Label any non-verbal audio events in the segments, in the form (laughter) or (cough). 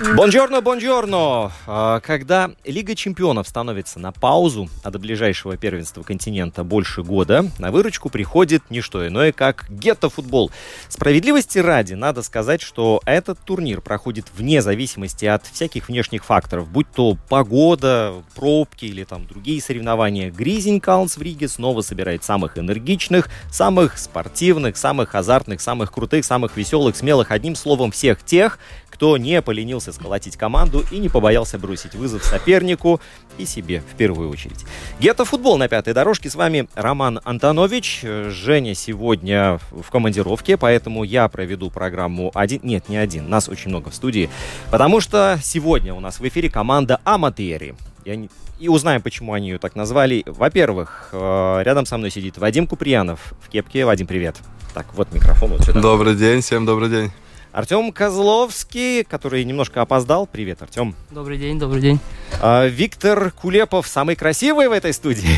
Бонжорно, бонжорно! А, Когда Лига чемпионов становится на паузу, а до ближайшего первенства континента больше года, на выручку приходит не что иное, как гетто-футбол. Справедливости ради, надо сказать, что этот турнир проходит вне зависимости от всяких внешних факторов, будь то погода, пробки или там другие соревнования. Гризень Каунс в Риге снова собирает самых энергичных, самых спортивных, самых азартных, самых крутых, самых веселых, смелых, одним словом, всех тех, кто не поленился сколотить команду и не побоялся бросить вызов сопернику и себе в первую очередь. Гетто-футбол на пятой дорожке. С вами Роман Антонович. Женя сегодня в командировке, поэтому я проведу программу один... Нет, не один, нас очень много в студии. Потому что сегодня у нас в эфире команда Аматери. Я не- И узнаем, почему они ее так назвали. Во-первых, э, рядом со мной сидит Вадим Куприянов в кепке. Вадим, привет. Так, вот микрофон вот сюда. Добрый день, всем добрый день. Артем Козловский, который немножко опоздал. Привет, Артем. Добрый день, добрый день. А, Виктор Кулепов, самый красивый в этой студии.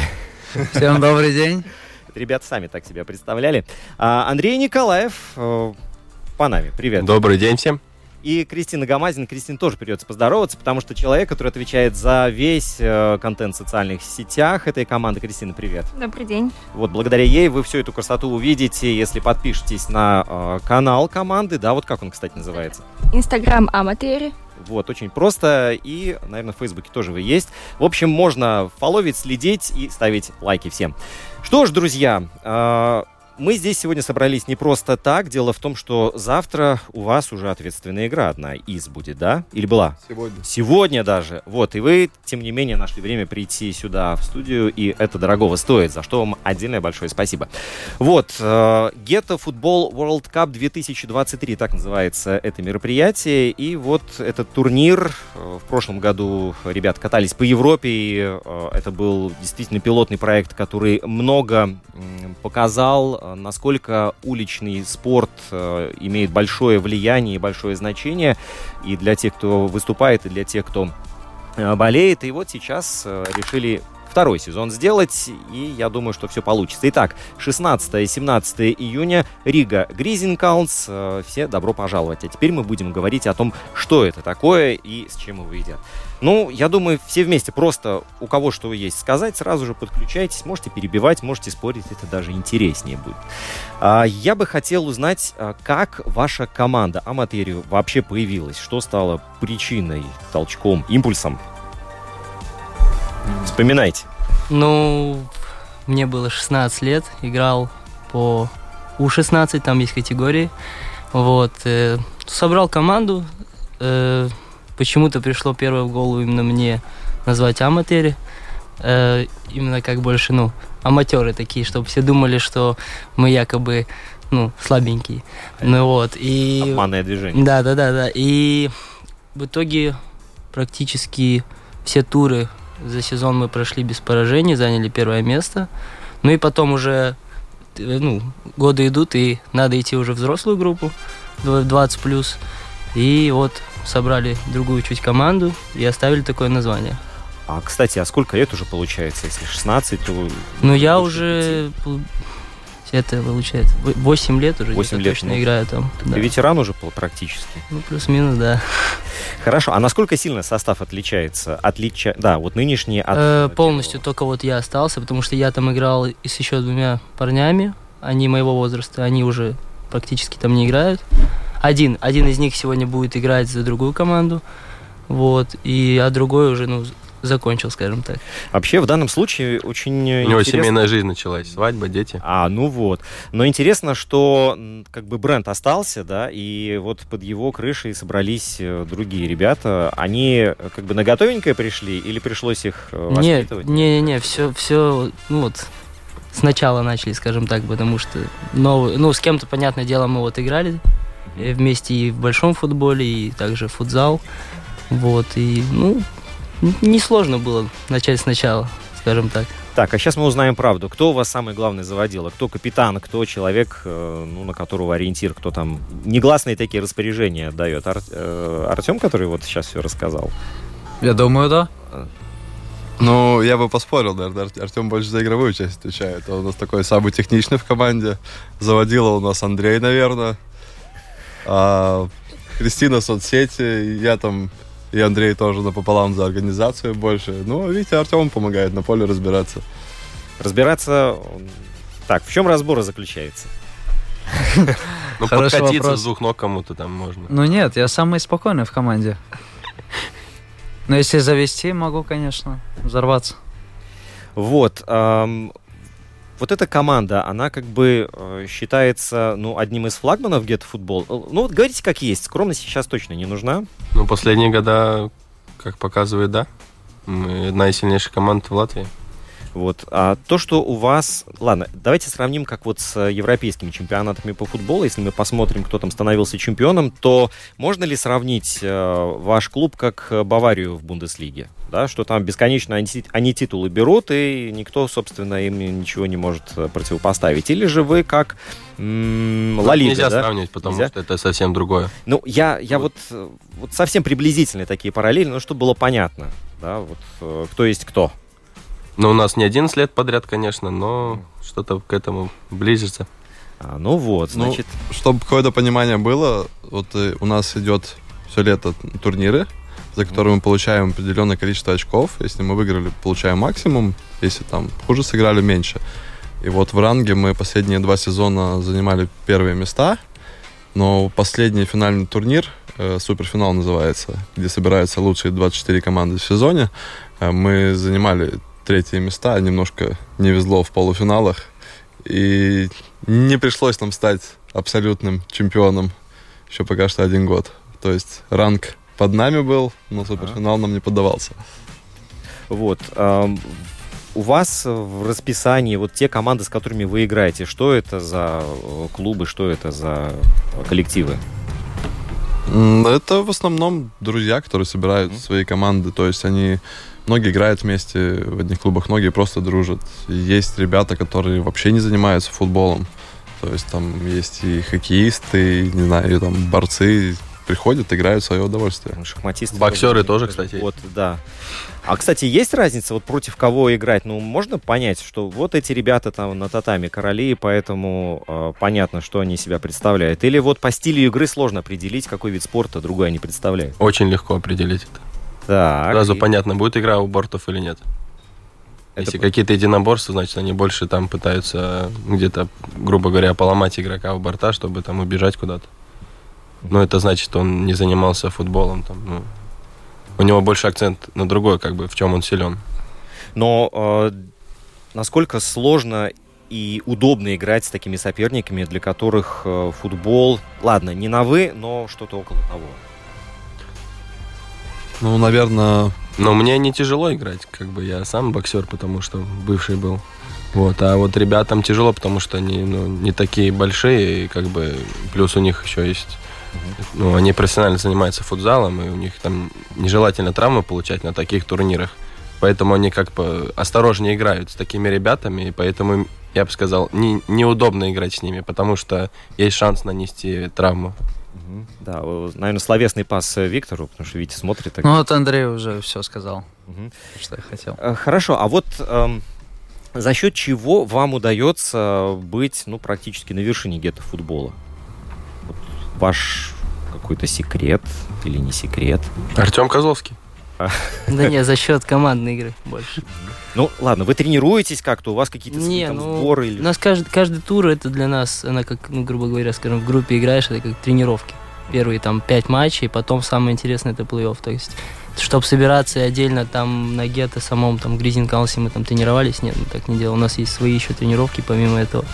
Всем добрый день. Это (laughs) Ребята сами так себя представляли. А, Андрей Николаев, э, Панами, привет. Добрый день всем. И Кристина Гамазин. Кристин тоже придется поздороваться, потому что человек, который отвечает за весь э, контент в социальных сетях этой команды. Кристина, привет. Добрый день. Вот благодаря ей вы всю эту красоту увидите, если подпишетесь на э, канал команды. Да, вот как он, кстати, называется. Инстаграм Аматери. Вот, очень просто. И, наверное, в Фейсбуке тоже вы есть. В общем, можно фоловить, следить и ставить лайки всем. Что ж, друзья, э, мы здесь сегодня собрались не просто так. Дело в том, что завтра у вас уже ответственная игра одна из будет, да? Или была? Сегодня. Сегодня даже. Вот, и вы, тем не менее, нашли время прийти сюда в студию, и это дорогого стоит, за что вам отдельное большое спасибо. Вот, Гетто Футбол World Cup 2023, так называется это мероприятие, и вот этот турнир, э, в прошлом году ребят катались по Европе, и э, это был действительно пилотный проект, который много показал, э, насколько уличный спорт э, имеет большое влияние и большое значение и для тех, кто выступает, и для тех, кто э, болеет. И вот сейчас э, решили второй сезон сделать, и я думаю, что все получится. Итак, 16-17 июня, Рига Гризенкаунс. Э, Все добро пожаловать. А теперь мы будем говорить о том, что это такое и с чем его едят. Ну, я думаю, все вместе просто у кого что есть сказать, сразу же подключайтесь, можете перебивать, можете спорить, это даже интереснее будет. А, Я бы хотел узнать, а, как ваша команда Аматерию вообще появилась, что стало причиной, толчком, импульсом. Вспоминайте. Ну, мне было 16 лет, играл по У-16, там есть категории. Вот, э, собрал команду, э, почему-то пришло первое в голову именно мне назвать аматери. Э, именно как больше, ну, аматеры такие, чтобы все думали, что мы якобы, ну, слабенькие. Ну вот, и... Обманное движение. Да, да, да, да. И в итоге практически все туры за сезон мы прошли без поражений, заняли первое место. Ну и потом уже э, ну, годы идут, и надо идти уже в взрослую группу, дв- 20 плюс. И вот собрали другую чуть команду и оставили такое название. А, кстати, а сколько лет уже получается? Если 16, то... Ну, я уже это получается 8 лет уже Восемь где-то лет, точно ну, играю там. да. Ты ветеран уже пол- практически. Ну, плюс-минус, да. Хорошо, а насколько сильно состав отличается? Отлича... Да, вот нынешний от... Э, э, полностью первого. только вот я остался, потому что я там играл с еще двумя парнями, они моего возраста, они уже практически там не играют. Один, один из них сегодня будет играть за другую команду, вот, и а другой уже, ну, закончил, скажем так. Вообще, в данном случае очень У него интересно- семейная жизнь началась. Свадьба, дети. А, ну вот. Но интересно, что как бы бренд остался, да, и вот под его крышей собрались э, другие ребята. Они э, как бы на готовенькое пришли или пришлось их э, Нет, воспитывать? не, не, все, все, ну вот сначала начали, скажем так, потому что новый, ну с кем-то, понятное дело, мы вот играли вместе и в большом футболе, и также в футзал, вот и ну несложно было начать сначала, скажем так. Так, а сейчас мы узнаем правду. Кто у вас самый главный заводила? Кто капитан? Кто человек, э, ну, на которого ориентир? Кто там негласные такие распоряжения дает? Ар- э, Артем, который вот сейчас все рассказал? Я думаю, да. Ну, я бы поспорил, наверное. Ар- Артем больше за игровую часть отвечает. Он у нас такой самый техничный в команде. Заводила у нас Андрей, наверное. А Кристина соцсети, я там и Андрей тоже напополам за организацию больше. Ну, видите, Артем помогает на поле разбираться. Разбираться... Так, в чем разбор заключается? Ну, подкатиться с двух ног кому-то там можно. Ну нет, я самый спокойный в команде. Но если завести, могу, конечно, взорваться. Вот. Вот эта команда, она как бы э, считается, ну, одним из флагманов Get Football. Э, Ну, вот говорите как есть. Скромность сейчас точно не нужна. Ну, последние года, как показывает, да. Мы одна из сильнейших команд в Латвии. Вот. А то, что у вас... Ладно, давайте сравним, как вот с европейскими чемпионатами по футболу. Если мы посмотрим, кто там становился чемпионом, то можно ли сравнить э, ваш клуб как э, Баварию в Бундеслиге? Да, что там бесконечно они, они титулы берут, и никто, собственно, им ничего не может э, противопоставить. Или же вы как м, Ла Лига, Нельзя да? сравнивать, потому Нельзя? что это совсем другое. Ну, я, я вот, э, вот совсем приблизительные такие параллели, но чтобы было понятно, да, вот э, кто есть кто. Но у нас не 11 лет подряд, конечно, но что-то к этому близится. А, ну вот, Ну, значит, Чтобы какое-то понимание было, вот э, у нас идет все лето турниры, за которые мы получаем определенное количество очков. Если мы выиграли, получаем максимум. Если там хуже сыграли, меньше. И вот в ранге мы последние два сезона занимали первые места. Но последний финальный турнир, э, суперфинал называется, где собираются лучшие 24 команды в сезоне, э, мы занимали третьи места, немножко не везло в полуфиналах. И не пришлось нам стать абсолютным чемпионом еще пока что один год. То есть ранг под нами был, но суперфинал нам не поддавался. вот. у вас в расписании вот те команды, с которыми вы играете, что это за э, клубы, что это за э, коллективы? Это в основном друзья, которые собирают свои команды. То есть они многие играют вместе в одних клубах, многие просто дружат. Есть ребята, которые вообще не занимаются футболом. То есть там есть и хоккеисты, и, не знаю, и там борцы приходят, играют в свое удовольствие. Шахматисты. Боксеры тоже, кстати, Вот, да. А, кстати, есть разница, вот против кого играть? Ну, можно понять, что вот эти ребята там на татами короли, поэтому э, понятно, что они себя представляют. Или вот по стилю игры сложно определить, какой вид спорта другой они представляют. Очень легко определить это. Так. Сразу и понятно, будет игра у бортов или нет. это Если какие-то единоборства, значит, они больше там пытаются где-то, грубо говоря, поломать игрока у борта, чтобы там убежать куда-то. Но это значит, он не занимался футболом. Там, ну, у него больше акцент на другой, как бы, в чем он силен. Но э, насколько сложно и удобно играть с такими соперниками, для которых э, футбол, ладно, не на вы, но что-то около того. Ну, наверное, Но мне не тяжело играть, как бы я сам боксер, потому что бывший был. Вот, а вот ребятам тяжело, потому что они ну, не такие большие, и как бы плюс у них еще есть. Ну, они профессионально занимаются футзалом, и у них там нежелательно травмы получать на таких турнирах. Поэтому они как бы осторожнее играют с такими ребятами, и поэтому я бы сказал, не, неудобно играть с ними, потому что есть шанс нанести травму. Да, наверное, словесный пас э, Виктору, потому что Витя смотрит. так- Ну вот Андрей уже все сказал, Мгм. что я хотел. Э, Хорошо, а вот эм, за счет чего вам удается быть, ну, практически на вершине гетто футбола? Вот ваш какой-то секрет или не секрет? Артем Козловский. Да не, за счет командной игры больше. Ну, ладно, вы тренируетесь как-то, у вас какие-то Не, там ну, сборы или... У нас каждый, каждый тур это для нас, она как, ну, грубо говоря, скажем, в группе играешь, это как тренировки. Первые там пять матчей, потом самое интересное это плей-офф. То есть чтобы собираться и отдельно там на гетто самом, там, Гризин Каунсе мы там тренировались, нет, мы так не делаем. У нас есть свои еще тренировки помимо этого.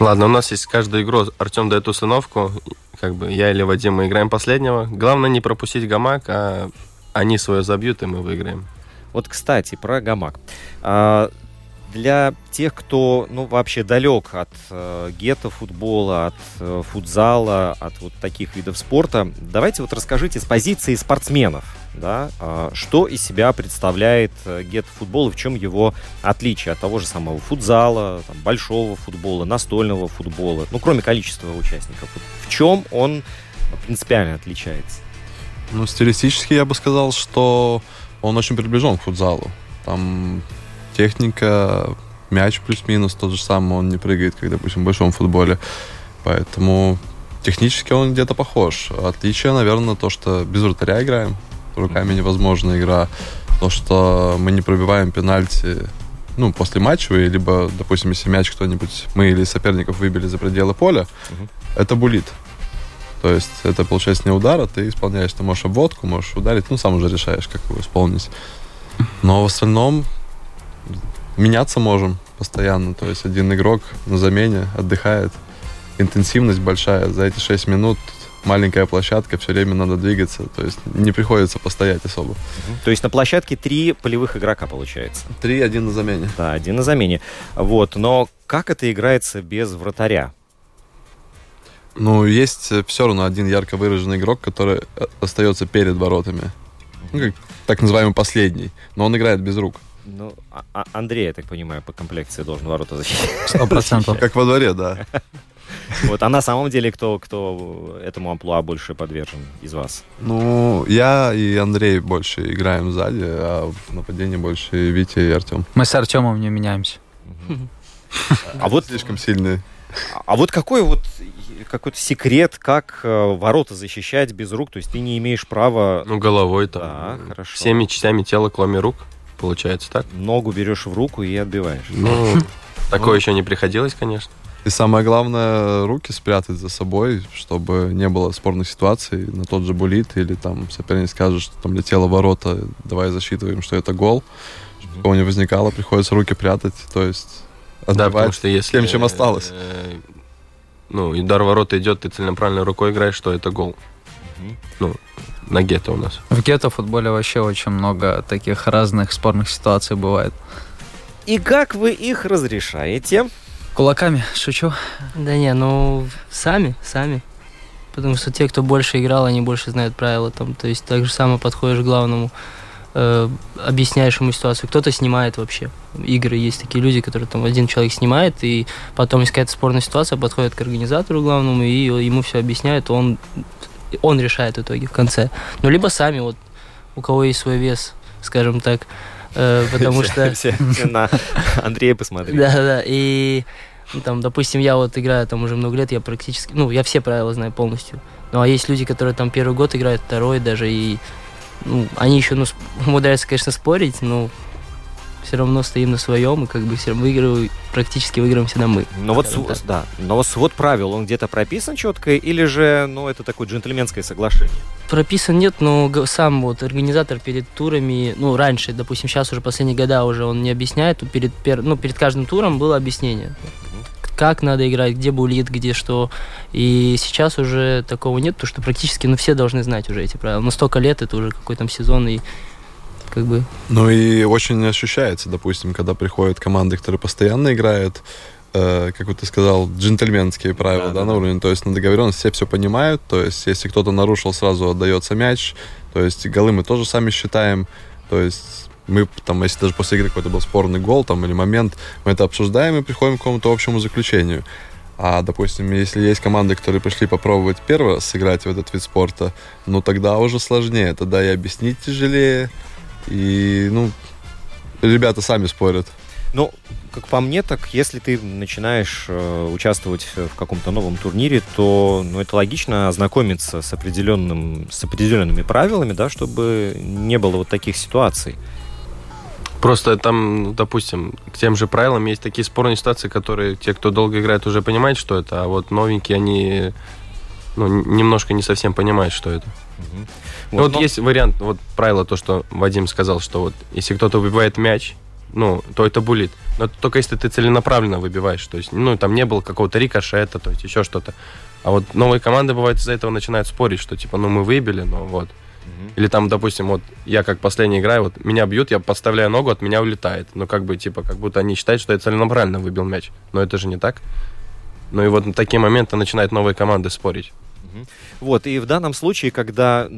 Ладно, у нас есть каждую игру. Артем дает установку. Как бы я или Вадим мы играем последнего. Главное не пропустить гамак, а они свое забьют, и мы выиграем. Вот, кстати, про гамак. А, для тех, кто, ну, вообще далек от э, гетто футбола, от э, футзала, от вот таких видов спорта, давайте вот расскажите с позиции спортсменов, да, э, что из себя представляет э, гетто футбол и в чем его отличие от того же самого футзала, там, большого футбола, настольного футбола, ну, кроме количества участников. Вот в чем он принципиально отличается? Ну, стилистически я бы сказал, что он очень приближен к футзалу. Там техника, мяч плюс-минус тот же самый, он не прыгает, как, допустим, в большом футболе. Поэтому технически он где-то похож. Отличие, наверное, то, что без вратаря играем. Руками невозможна игра. То, что мы не пробиваем пенальти ну, после матчевые, либо, допустим, если мяч кто-нибудь, мы или соперников выбили за пределы поля, Мгм. это булит. То есть это, получается, не удар, а ты исполняешь. Ты можешь обводку, можешь ударить, ну, сам уже решаешь, как его исполнить. Но в остальном меняться можем постоянно. То есть один игрок на замене отдыхает. Интенсивность большая. За эти 6 минут маленькая площадка, все время надо двигаться. То есть не приходится постоять особо. То есть на площадке три полевых игрока получается. Три, один на замене. Да, один на замене. Вот, но как это играется без вратаря? Ну, есть все равно один ярко выраженный игрок, который э, остается перед воротами. Ну, как так называемый последний. Но он играет без рук. Ну, а- а- Андрей, я так понимаю, по комплекции должен ворота защищать. Сто процентов. Как во дворе, да. (laughs) Вот, а на самом деле кто, кто этому амплуа больше подвержен из вас? Ну, я и Андрей больше играем сзади, а в нападении больше Витя и Артем. Мы с Артемом не меняемся. (laughs) А вот, Слишком сильные. а вот какой вот какой-то секрет, как э, ворота защищать без рук? То есть ты не имеешь права Ну, головой там. Да, хорошо. Всеми частями тела, кроме рук. Получается так? ногу берешь в руку и отбиваешь. Ну, (laughs) такое еще не приходилось, конечно. И самое главное, руки спрятать за собой, чтобы не было спорных ситуаций. На тот же булит или там соперник скажет, что там летело ворота, давай засчитываем, что это гол. Чтобы такого не возникало, приходится руки прятать, то есть Да, потому что если... тем, чем осталось. э, Ну, и удар ворота идет, ты целенаправленно рукой играешь, что это гол. Ну, на гетто у нас. В гетто футболе вообще очень много таких разных спорных ситуаций бывает. И как вы их разрешаете? Кулаками, шучу. Да не, ну сами, сами. Потому что те, кто больше играл, они больше знают правила. Там, то есть так же самое подходишь к главному, э, объясняешь ему ситуацию. Кто-то снимает вообще игры. Есть такие люди, которые там один человек снимает, и потом, если какая-то спорная ситуация, подходит к организатору главному, и ему все объясняет, он, он решает в итоге в конце. Ну, либо сами, вот у кого есть свой вес, скажем так, э, (laughs) потому что... (laughs) Все, (laughs) на Андрея посмотри. Да, да. И ну, там, допустим, я вот играю там уже много лет, я практически, ну, я все правила знаю полностью. Ну, а есть люди, которые там первый год играют, второй даже, и ну, они еще, ну, умудряются, конечно, спорить, но все равно стоим на своем, и как бы все равно выигрываю, практически выиграем всегда мы. Но вот, св- так. да, но вот свод правил, он где-то прописан четко, или же, ну, это такое джентльменское соглашение? Прописан нет, но сам вот организатор перед турами, ну, раньше, допустим, сейчас уже последние года уже он не объясняет, перед, пер- ну, перед каждым туром было объяснение. Как надо играть, где булит, где что. И сейчас уже такого нет, потому что практически, ну, все должны знать уже эти правила. Но столько лет, это уже какой там сезон, и как бы... Ну и очень ощущается, допустим, когда приходят команды, которые постоянно играют, э, как вот ты сказал, джентльменские правила, Да, да, да, на уровне. То есть на договоренность все все понимают. То есть если кто-то нарушил, сразу отдается мяч. То есть голы мы тоже сами считаем. То есть мы там, если даже после игры какой-то был спорный гол там или момент, мы это обсуждаем и приходим к какому-то общему заключению. А, допустим, если есть команды, которые пришли попробовать первый раз сыграть в этот вид спорта, ну тогда уже сложнее, тогда и объяснить тяжелее, и, ну, ребята сами спорят. Ну, как по мне, так если ты начинаешь э, участвовать в каком-то новом турнире, то ну, это логично ознакомиться с, определенным, с определенными правилами, да, чтобы не было вот таких ситуаций. Просто там, ну, допустим, к тем же правилам есть такие спорные ситуации, которые те, кто долго играет, уже понимают, что это, а вот новенькие, они ну, немножко не совсем понимает, что это. Ну, вот но- есть вариант, вот правило, то, что Вадим сказал, что вот если кто-то выбивает мяч, ну, то это булит. Но только если ты целенаправленно выбиваешь. То есть, ну, там не было какого-то рикошета, то есть еще что-то. А вот новые команды, бывает, из-за этого начинают спорить, что типа, ну, мы выбили, но вот. Или там, допустим, вот я как последний играю, вот меня бьют, я подставляю ногу, от меня улетает. Ну, как бы, типа, как будто они считают, что я целенаправленно выбил мяч. Но это же не так. Ну и вот на такие моменты начинают новые команды спорить. Вот, и в данном случае, когда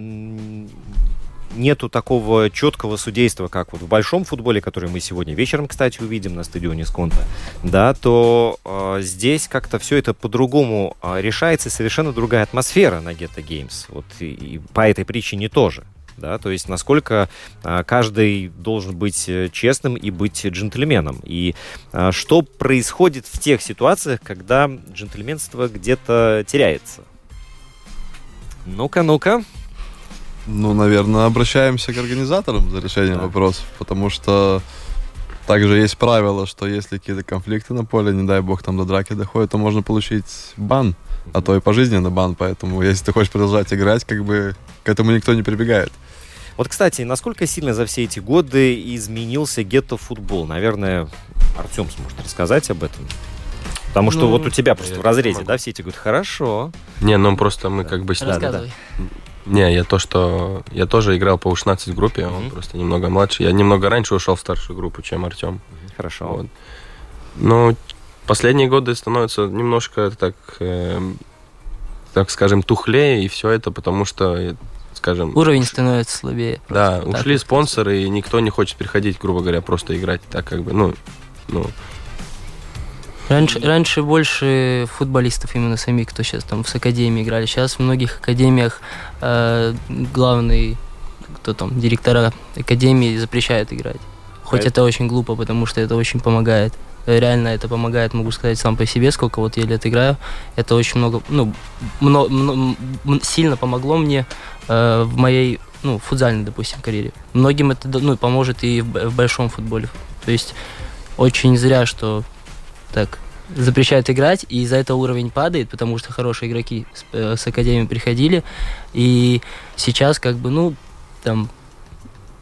нету такого четкого судейства, как вот в большом футболе, который мы сегодня вечером, кстати, увидим на стадионе Сконта, да, то э, здесь как-то все это по-другому э, решается, совершенно другая атмосфера на Ghetto Games. Вот и, и по этой причине тоже. Да, то есть насколько а, каждый должен быть э, честным и быть джентльменом. И а, что происходит в тех ситуациях, когда джентльменство где-то теряется? Ну-ка, ну-ка. Ну, наверное, обращаемся к организаторам за решением Да. вопросов, потому что также есть правило, что если какие-то конфликты на поле, не дай бог там до драки доходит, то можно получить бан, а то и пожизненный бан, поэтому если ты хочешь продолжать играть, как бы к этому никто не прибегает. Вот, кстати, насколько сильно за все эти годы изменился гетто-футбол? Наверное, Артем сможет рассказать об этом. Потому что Ну, вот у тебя просто в разрезе, да, все эти говорят, хорошо. Не, ну просто мы как бы... Да, да, да. Рассказывай. Не, я то, что... Я тоже играл по U16 группе, он Мгм. просто немного младше. Я немного раньше ушел в старшую группу, чем Артем. Хорошо. Вот. Ну, последние годы становятся немножко так, эм, так скажем, тухлее, и все это потому что, э, скажем... Уровень становится слабее. Да, просто. Так ушли спонсоры, и никто не хочет приходить, грубо говоря, просто играть. Так как бы, ну, ну, Раньше, раньше больше футболистов именно самих, кто сейчас там с академии играли. Сейчас в многих академиях э, главный, кто там, директора академии запрещают играть. Хоть А это очень глупо, потому что это очень помогает. Э, Реально это помогает, могу сказать сам по себе, сколько вот я лет играю. Это очень много, ну, мно- мно- м- сильно помогло мне э, в моей, ну, футзальной, допустим, карьере. Многим это, ну, поможет и в, в большом футболе. То есть очень зря, что так запрещают играть, и из-за этого уровень падает, потому что хорошие игроки с, э, с академии приходили, и сейчас как бы, ну, там,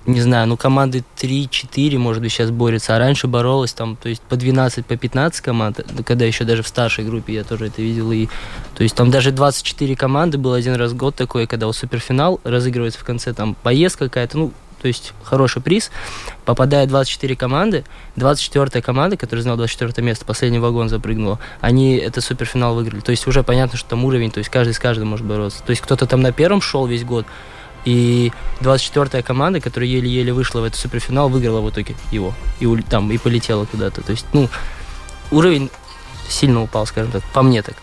не знаю, ну, команды 3-4, может быть, сейчас борются, а раньше боролась там, то есть по 12, по 15 команд, когда еще даже в старшей группе я тоже это видел, и, то есть там даже 24 команды, был один раз год такой, когда вот суперфинал разыгрывается в конце, там, поездка какая-то, ну, то есть хороший приз, попадает 24 команды, 24 команда, которая заняла 24 место, последний вагон запрыгнула, они это суперфинал выиграли. То есть уже понятно, что там уровень, то есть каждый с каждым может бороться. То есть кто-то там на первом шел весь год, и 24-я команда, которая еле-еле вышла в этот суперфинал, выиграла в итоге его. И там, и полетела куда-то. То есть, ну, уровень сильно упал, скажем так, по мне так.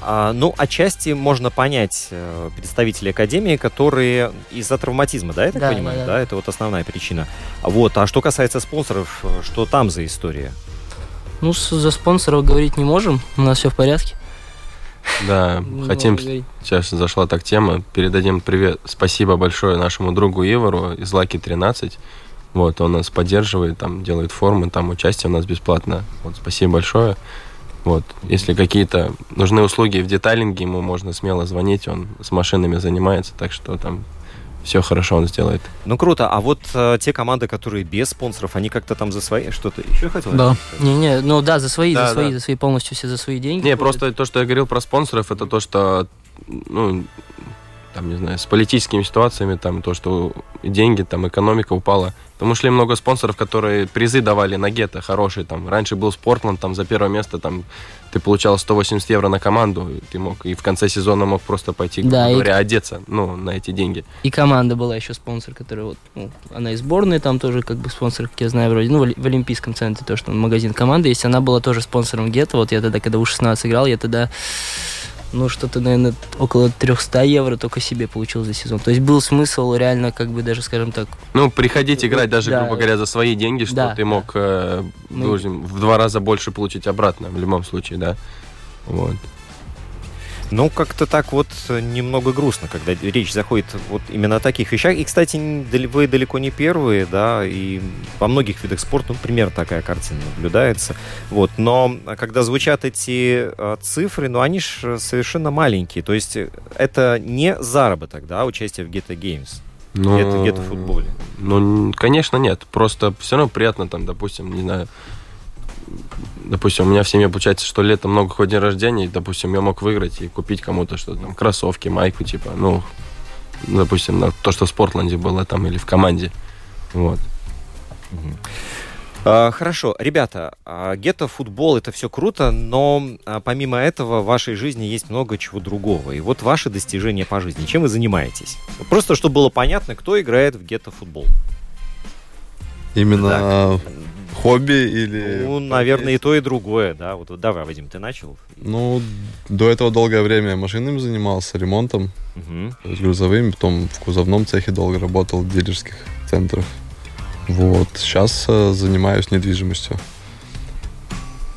А, ну, отчасти можно понять э, представителей Академии, которые из-за травматизма, да, я так Да, понимаю? да, Да, да. это вот основная причина. Вот, а что касается спонсоров, э, что там за история? Ну, за спонсоров говорить не можем, у нас все в порядке. да, (laughs) хотим. Сейчас зашла так тема. Передадим привет. Спасибо большое нашему другу Ивору из Лаки 13. Вот, он нас поддерживает, там делает формы, там участие у нас бесплатно. Вот, спасибо большое. Вот, если какие-то нужны услуги в детайлинге, ему можно смело звонить, он с машинами занимается, так что там все хорошо он сделает. Ну, круто. А вот э, те команды, которые без спонсоров, они как-то там за свои что-то еще хотел? Да. Не-не, ну да, за свои, Да, за свои, да. за свои, полностью все за свои деньги. Не, ходят. просто то, что я говорил про спонсоров, это то, что, ну, там, не знаю, с политическими ситуациями, там, то, что деньги, там, экономика упала. Потому шли много спонсоров, которые призы давали на гетто хорошие, там, раньше был Спортланд, там, за первое место, там, ты получал 180 евро на команду, ты мог, и в конце сезона мог просто пойти, Да, и- говоря, одеться, ну, на эти деньги. И команда была еще спонсор, которая вот, ну, она и сборная там тоже как бы спонсор, как я знаю, вроде, ну, в Олимпийском центре то, что магазин команды есть, она была тоже спонсором Гетто, вот я тогда, когда у 16 играл, я тогда, ну, что-то, наверное, около 300 евро только себе получил за сезон. То есть был смысл реально, как бы даже, скажем так, Ну, приходить играть даже, Да. грубо говоря, за свои деньги, что Да, ты мог э, Ну. в два раза больше получить обратно, в любом случае, да. Вот. Ну, как-то так вот э, немного грустно, когда речь заходит вот именно о таких вещах. И, кстати, вы далеко не первые, да, и во многих видах спорта, ну, примерно такая картина наблюдается. Вот, но а, когда звучат эти э, цифры, ну, они же совершенно маленькие. То есть э, это не заработок, да, участие в Geta Games. Ну, Где-то- где-то в футболе. Ну, конечно, нет. Просто все равно приятно, там, допустим, не знаю, допустим, у меня в семье получается, что летом много хоть день рождения, и, допустим, я мог выиграть и купить кому-то что-то, там, кроссовки, майку, типа, ну, допустим, на то, что в Спортланде было там или в команде. Вот. А, Хорошо, ребята, а, гетто, футбол это все круто, но а, помимо этого в вашей жизни есть много чего другого. И вот ваши достижения по жизни. Чем вы занимаетесь? Просто чтобы было понятно, кто играет в гетто футбол. Именно хобби или... Ну, наверное, и то, и другое, да. Вот, вот давай, Вадим, ты начал. Ну, до этого долгое время я машинами занимался, ремонтом, то есть грузовыми, потом в кузовном цехе долго работал, в дилерских центрах. Вот, сейчас э, занимаюсь недвижимостью.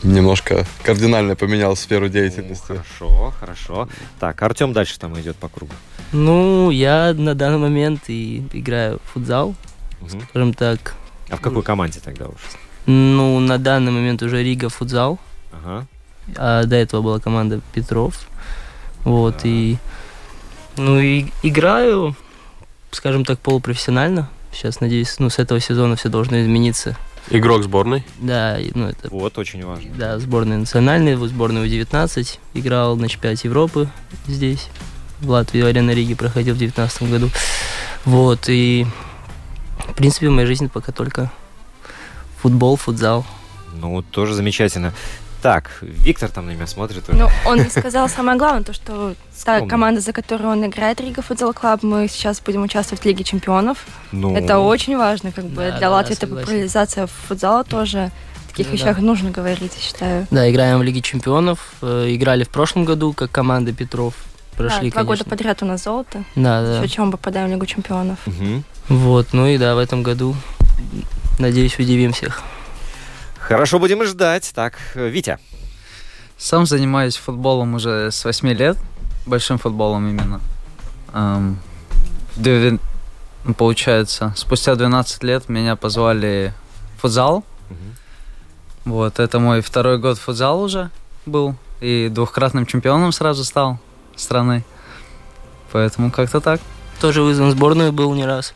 Немножко кардинально поменял сферу деятельности. Хорошо, хорошо. Так, Артем дальше там идет по кругу. Ну, я на данный момент и играю в футзал, Мгм. скажем так. А в какой команде тогда уж? Ну, на данный момент уже Рига футзал, Ага. а до этого была команда Петров. Вот, и... Ну, и играю, скажем так, полупрофессионально. Сейчас, надеюсь, ну, с этого сезона все должно измениться. Игрок сборной. Да, ну, это Вот, очень важно. Да, сборная национальная, в сборной У-19. Играл на чемпионате Европы здесь, в Латвии, арена Риги проходил в 2019 году. Вот, и в принципе в моей жизни пока только футбол, футзал. Ну, тоже замечательно. Так, Виктор там на меня смотрит. уже. Ну, он сказал самое главное, то, что та команда, за которую он играет, Рига Futsal Club, мы сейчас будем участвовать в Лиге Чемпионов. Ну, Это очень важно, как бы Да, для да, Латвии это популяризация футзала тоже. В таких Ну вещах да. нужно говорить, я считаю. Да, играем в Лиге чемпионов. э, Играли в прошлом году, как команда Петров. Прошли, Да, два года конечно. подряд у нас золото. Да, да. С чем мы попадаем в Лигу Чемпионов. Мгм. Вот, ну и да, в этом году, надеюсь, удивим всех. Хорошо, будем ждать. Так, Витя. Сам занимаюсь футболом уже с 8 лет, большим футболом именно. Эм, ну, Получается, спустя 12 лет меня позвали в футзал. Вот, это мой второй год в футзал уже был. И двухкратным чемпионом сразу стал страны. Поэтому как-то так. Тоже вызван в сборную был не раз.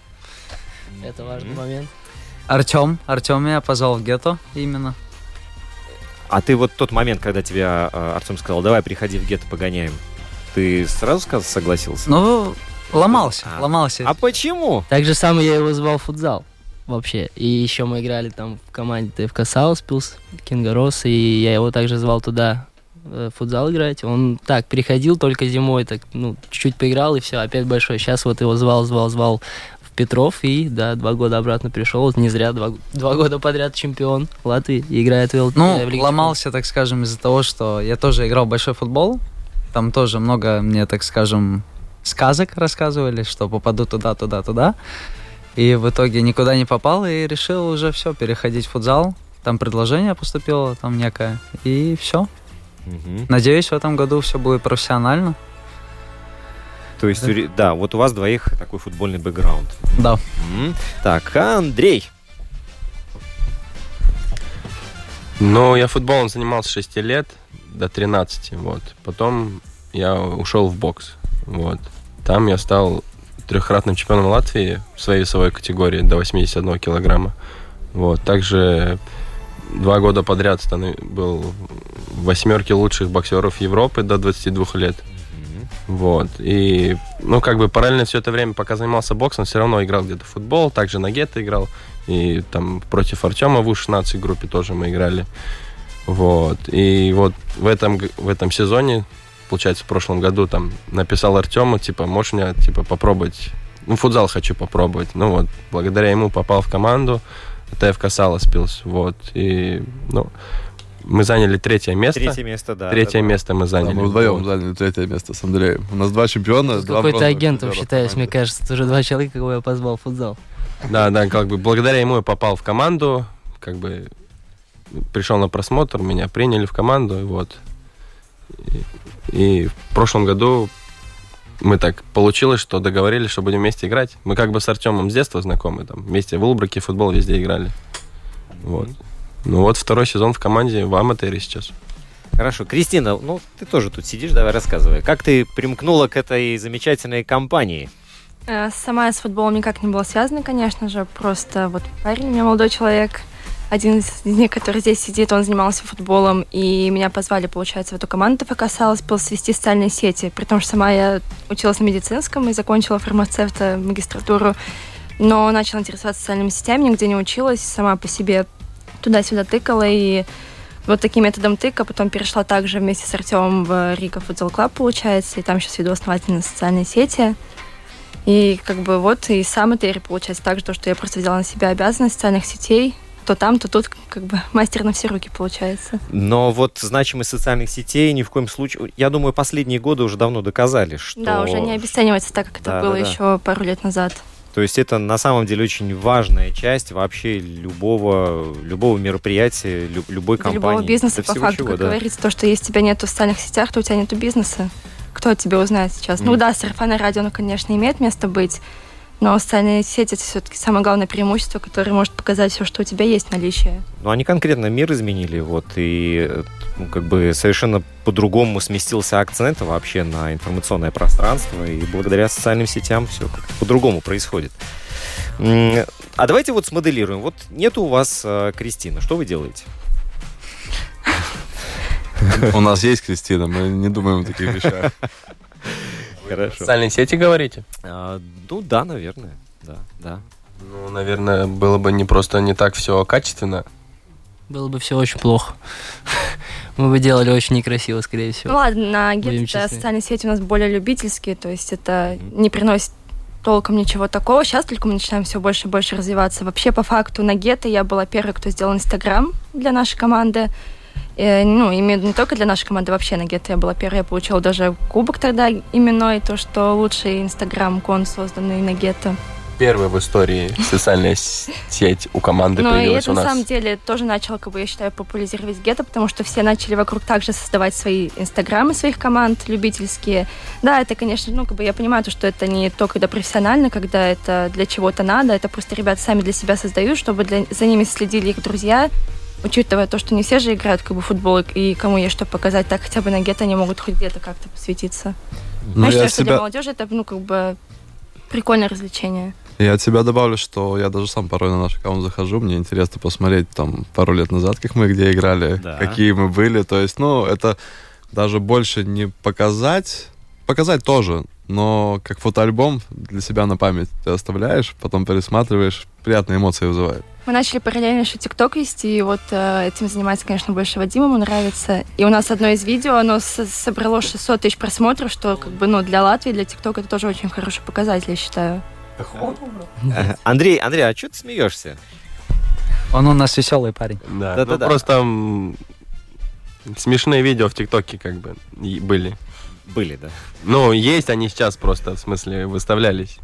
Это важный момент. Артем, Артем меня позвал в гетто именно. А ты вот тот момент, когда тебя э, Артем сказал, давай приходи в гетто погоняем, ты сразу согласился? Ну, ломался, А. ломался. А почему? Так же самое я его звал в футзал вообще. И еще мы играли там в команде ТФК Сауспилс, Кингарос, и я его также звал туда э, в футзал играть. Он так приходил только зимой, так, ну, чуть-чуть поиграл, и все, опять большой. Сейчас вот его звал, звал, звал в Петров, и, да, два года обратно пришел. Вот Не зря, два, два года подряд чемпион Латвии, играет в, Л- Ну, э, в Лиге ломался, так скажем, из-за того, что я тоже играл большой футбол. Там тоже много мне, так скажем, сказок рассказывали, что попаду туда, туда, туда. И в итоге никуда не попал и решил уже все, переходить в футзал. Там предложение поступило, там некое. И все. Мгм. Надеюсь, в этом году все будет профессионально. То есть, у ре- да, вот у вас двоих такой футбольный бэкграунд. Да. М. Так, Андрей. Ну, я футболом занимался с 6 лет до 13, вот. Потом я ушел в бокс, вот. Там я стал трехкратным чемпионом Латвии в своей весовой категории до 81 килограмма. Вот. Также два года подряд был в восьмерке лучших боксеров Европы до 22 лет. Вот. И, ну, как бы параллельно все это время, пока занимался боксом, все равно играл где-то в футбол, также на гетто играл. И там против Артема в У-16 группе тоже мы играли. Вот. И вот в этом, в этом сезоне, получается, в прошлом году там написал Артему, типа, можешь меня, типа, попробовать ну, футзал хочу попробовать. Ну вот, благодаря ему попал в команду ТФК Саласпилс. Вот. И, ну, мы заняли третье место. Третье место, да. Третье да, да. место мы Да, заняли. мы вдвоем Вот. заняли третье место с Андреем. У нас два чемпиона, два Какой-то бронзовых агентом призера в считаюсь, мне кажется. Это уже два человека, кого я позвал в футзал. Да, да, как бы благодаря ему я попал в команду, как бы пришел на просмотр, меня приняли в команду, и вот. И, и в прошлом году мы так получилось, что договорились, что будем вместе играть. Мы как бы с Артемом с детства знакомы, там вместе в Улбраке футбол везде играли. Вот. Ну вот второй сезон в команде в Аматере сейчас. Хорошо. Кристина, ну ты тоже тут сидишь, давай рассказывай. Как ты примкнула к этой замечательной компании? Э, Сама я с футболом никак не была связана, конечно же. Просто вот парень у меня молодой человек, один из них, который здесь сидит, он занимался футболом, и меня позвали, получается, в эту команду ФК «Салас» был свести социальные сети, при том, что сама я училась на медицинском и закончила фармацевта магистратуру, но начала интересоваться социальными сетями, нигде не училась, сама по себе туда-сюда тыкала, и вот таким методом тыка потом перешла также вместе с Артемом в Рига Futsal Club, получается, и там сейчас веду основательно социальные сети. И как бы вот и сам Этери получается так же, то, что я просто взяла на себя обязанность социальных сетей, то там, то тут как бы (laughs) мастер на все руки получается. Но вот значимость социальных сетей ни в коем случае... Я думаю, последние годы уже давно доказали, что... Да, уже не обесценивается так, как это Да, было да, да. еще пару лет назад. То есть это на самом деле очень важная часть вообще любого, любого мероприятия, лю- любой компании. любого бизнеса, по факту, чего, как да. говорится, то, что если тебя нету в социальных сетях, то у тебя нету бизнеса. Кто о тебе узнает сейчас? Ну Мгм. да, сарафанное радио, оно, конечно, имеет место быть, но социальные сети это все-таки самое главное преимущество, которое может показать все, что у тебя есть в наличии. Но они конкретно мир изменили, вот, и ну, как бы совершенно по-другому сместился акцент вообще на информационное пространство, и благодаря социальным сетям все как-то по-другому происходит. А давайте вот смоделируем. Вот нету у вас э, Кристины, что вы делаете? У нас есть Кристина, мы не думаем о таких вещах. (laughs) Хорошо. Социальные сети говорите? А, ну да, наверное, да, да. Ну, наверное, было бы не просто не так все качественно. Было бы все очень плохо. Мы бы делали очень некрасиво, скорее Ну всего. ладно, на Будем Гетто честны. социальные сети у нас более любительские, то есть это не приносит толком ничего такого. Сейчас только мы начинаем все больше и больше развиваться. Вообще, по факту, на Гетто я была первой, кто сделал Инстаграм для нашей команды. Э, ну, именно не только для нашей команды, вообще на Гетто я была первой. Я получила даже кубок тогда именной, то, что лучший Инстаграм-кон, созданный на Гетто. Первая в истории социальная сеть у команды Ну и появилась это у на нас. самом деле тоже начало, как бы, я считаю, популяризировать гетто, потому что все начали вокруг также создавать свои инстаграмы своих команд любительские. Да, это, конечно, ну, как бы я понимаю, то, что это не то, когда профессионально, когда это для чего-то надо, это просто ребята сами для себя создают, чтобы для- за ними следили их друзья, учитывая то, что не все же играют как бы в футбол, и кому есть что показать, так хотя бы на гетто они могут хоть где-то как-то посвятиться. Ну, я я что для себя, молодежи это, ну, как бы прикольное развлечение. я от себя добавлю, что я даже сам порой на наш аккаунт захожу, мне интересно посмотреть там пару лет назад, как мы где играли, Да. какие мы были. То есть, ну, это даже больше не показать, показать тоже, но как фотоальбом для себя на память ты оставляешь, потом пересматриваешь, приятные эмоции вызывает. Мы начали параллельно еще ТикТок вести, и вот э, этим занимается, конечно, больше Вадим, ему нравится. И у нас одно из видео, оно собрало 600 тысяч просмотров, что как бы, ну, для Латвии, для ТикТока это тоже очень хороший показатель, я считаю. Э, Андрей, Андрей, а что ты смеешься? Он у нас веселый парень. Да, Да-да-да. ну, просто м, смешные видео в ТикТоке как бы были. Были, да. Ну, есть они сейчас просто, в смысле, выставлялись.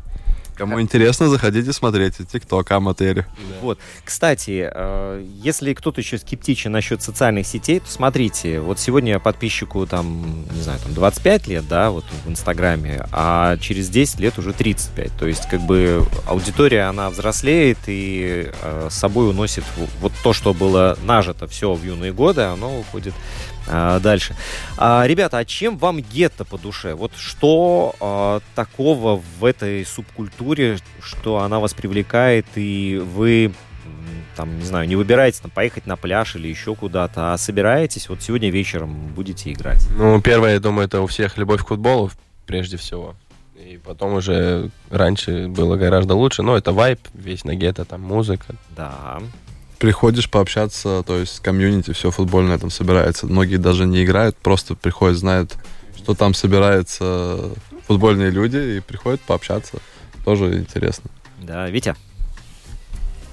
Кому интересно, заходите, смотрите. ТикТок, Аматери. Вот. Кстати, э, если кто-то еще скептичен насчет социальных сетей, то смотрите, вот сегодня подписчику там, не знаю, там 25 лет, да, вот в Инстаграме, а через 10 лет уже 35. То есть, как бы, аудитория, она взрослеет и э, с собой уносит вот то, что было нажито все в юные годы, оно уходит а, дальше. А, ребята, а чем вам гетто по душе? Вот что а, такого в этой субкультуре, что она вас привлекает, и вы, там, не знаю, не выбираете там, поехать на пляж или еще куда-то, а собираетесь, вот сегодня вечером будете играть? Ну, первое, я думаю, это у всех любовь к футболу, прежде всего. И потом уже раньше было гораздо лучше. Но это вайп, весь на гетто, там музыка. Да. Приходишь пообщаться, то есть комьюнити, все футбольное там собирается. Многие даже не играют, просто приходят, знают, что там собираются футбольные люди и приходят пообщаться. Тоже интересно. Да, Витя?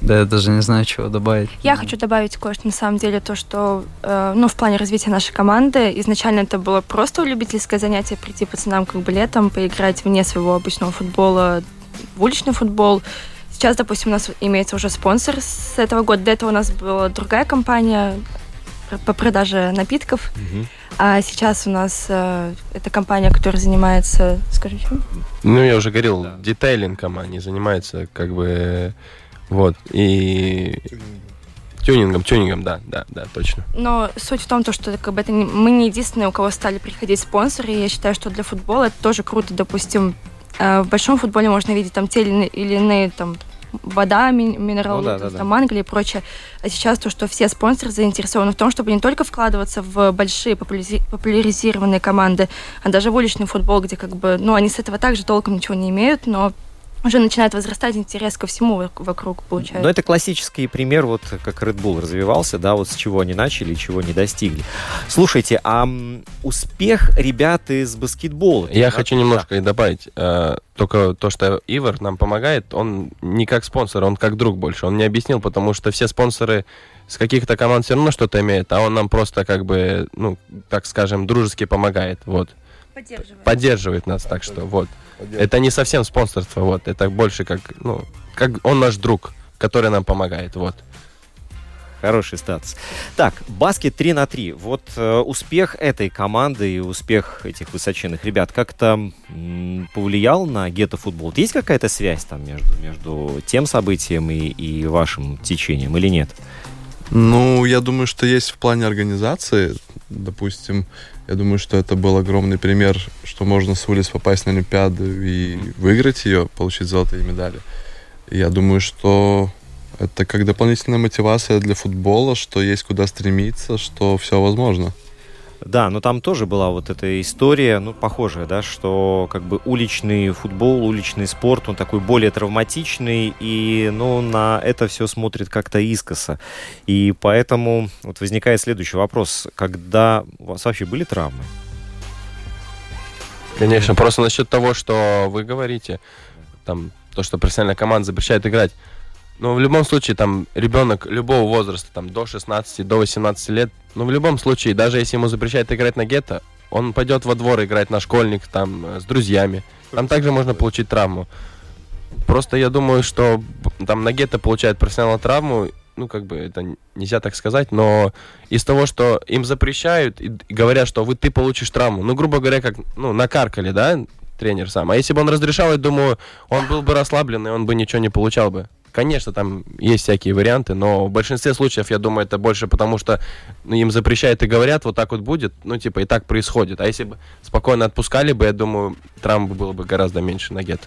Да, я даже не знаю, чего добавить. Я хочу добавить кое-что на самом деле, то, что, э, ну, в плане развития нашей команды, изначально это было просто любительское занятие, прийти пацанам как бы летом, поиграть вне своего обычного футбола, в уличный футбол. Сейчас, допустим, у нас имеется уже спонсор с этого года. До этого у нас была другая компания, по продаже напитков. А сейчас у нас э, это компания, которая занимается, скажи, чем? Ну, я уже говорил, детейлингом они занимаются, как бы, вот, и тюнингом, тюнингом, да, да, да, точно. Но суть в том, то, что как бы, это не- мы не единственные, у кого стали приходить спонсоры. И я считаю, что для футбола это тоже круто. Допустим, в большом футболе можно видеть там те или иные, там вода, ми- минерал, Ну да, да, там да. Англия и прочее. А сейчас то, что все спонсоры заинтересованы в том, чтобы не только вкладываться в большие популяри- популяризированные команды, а даже в уличный футбол, где как бы, ну, они с этого также толком ничего не имеют, но уже начинает возрастать интерес ко всему вок- вокруг, получается. Но это классический пример, вот как Red Bull развивался, да, вот с чего они начали и чего не достигли. Слушайте, а успех ребят из баскетбола? Я да? хочу немножко и добавить, э, только то, что Ивар нам помогает, он не как спонсор, он как друг больше. Он не объяснил, потому что все спонсоры с каких-то команд все равно что-то имеют, а он нам просто как бы, ну, так скажем, дружески помогает, вот. Поддерживаю. Поддерживает нас, так что вот. Это не совсем спонсорство, вот. Это больше как, ну, как он наш друг, который нам помогает, вот. Хороший статус. Так, баскет 3 на 3. Вот э, успех этой команды и успех этих высоченных ребят как-то м, повлиял на гетто-футбол? Есть какая-то связь там между, между тем событием и, и вашим течением или нет? Ну, я думаю, что есть в плане организации. Допустим, я думаю, что это был огромный пример, что можно с улиц попасть на Олимпиаду и выиграть ее, получить золотые медали. Я думаю, что это как дополнительная мотивация для футбола, что есть куда стремиться, что все возможно. Да, но там тоже была вот эта история, ну, похожая, да, что как бы уличный футбол, уличный спорт, он такой более травматичный, и, ну, на это все смотрит как-то искоса. И поэтому вот возникает следующий вопрос. Когда у вас вообще были травмы? Конечно, просто насчет того, что вы говорите, там, то, что профессиональная команда запрещает играть. Но в любом случае, там, ребенок любого возраста, там, до 16, до 18 лет, ну, в любом случае, даже если ему запрещают играть на гетто, он пойдет во двор играть на школьник, там, э, с друзьями. Там также можно получить травму. Просто я думаю, что там на гетто получает профессионал травму, ну, как бы это нельзя так сказать, но из того, что им запрещают и говорят, что вы, ты получишь травму, ну, грубо говоря, как, ну, накаркали, да, тренер сам. А если бы он разрешал, я думаю, он был бы расслаблен, и он бы ничего не получал бы. Конечно, там есть всякие варианты, но в большинстве случаев, я думаю, это больше потому, что ну, им запрещают и говорят, вот так вот будет, ну, типа, и так происходит. А если бы спокойно отпускали бы, я думаю, травм было бы гораздо меньше на гетто.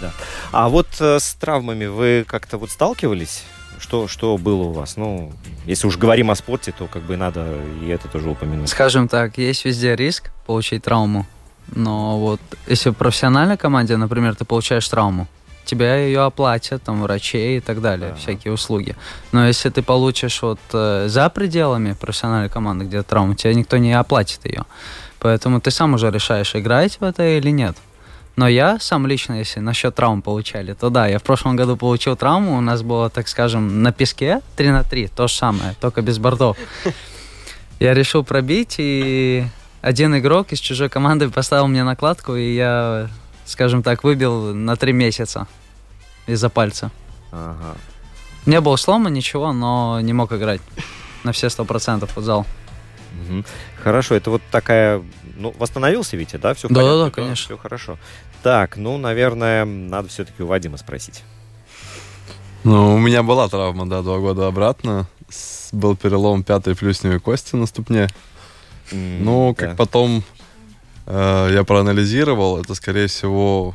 Да. А вот э, с травмами вы как-то вот сталкивались? Что, что было у вас? Ну, если уж говорим о спорте, то как бы надо и это тоже упомянуть. Скажем так, есть везде риск получить травму. Но вот если в профессиональной команде, например, ты получаешь травму, тебя ее оплатят, там, врачей и так далее, Ага. всякие услуги. Но если ты получишь вот э, за пределами профессиональной команды, где травма, тебе никто не оплатит ее. Поэтому ты сам уже решаешь, играть в это или нет. Но я сам лично, если насчет травм получали, то да, я в прошлом году получил травму, у нас было, так скажем, на песке 3 на 3, то же самое, только без бортов. (laughs) Я решил пробить, и один игрок из чужой команды поставил мне накладку, и я, скажем так, выбил на три месяца из-за пальца. Ага. Не было слома, ничего, но не мог играть на все сто процентов футзал. Мгм. Хорошо, это вот такая... Ну, восстановился Витя, да? Все Да-да-да, конечно. Все хорошо. Так, ну, наверное, надо все-таки у Вадима спросить. Ну, у меня была травма, да, два года обратно. С- Был перелом пятой плюсневой кости на ступне. М, Ну, да. как потом э, я проанализировал, это, скорее всего,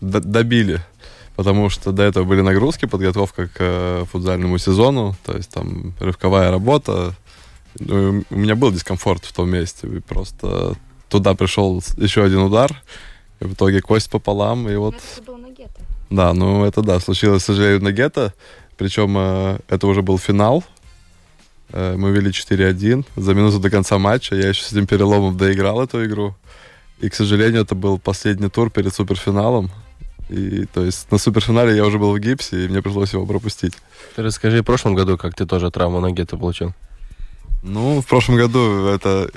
добили. Потому что до этого были нагрузки, подготовка к э, футзальному сезону, то есть там рывковая работа. Ну, у меня был дискомфорт в том месте. И просто туда пришел еще один удар, и в итоге кость пополам, и вот... Это был на гетто. Да, ну это да, случилось, к сожалению, на гетто. Причем э, это уже был финал. Э, мы вели 4-1. За минуту до конца матча я еще с этим переломом доиграл эту игру. И, к сожалению, это был последний тур перед суперфиналом. И, то есть, на суперфинале я уже был в гипсе, и мне пришлось его пропустить. Ты расскажи в прошлом году, как ты тоже травму на гетто получил. Ну, в прошлом году это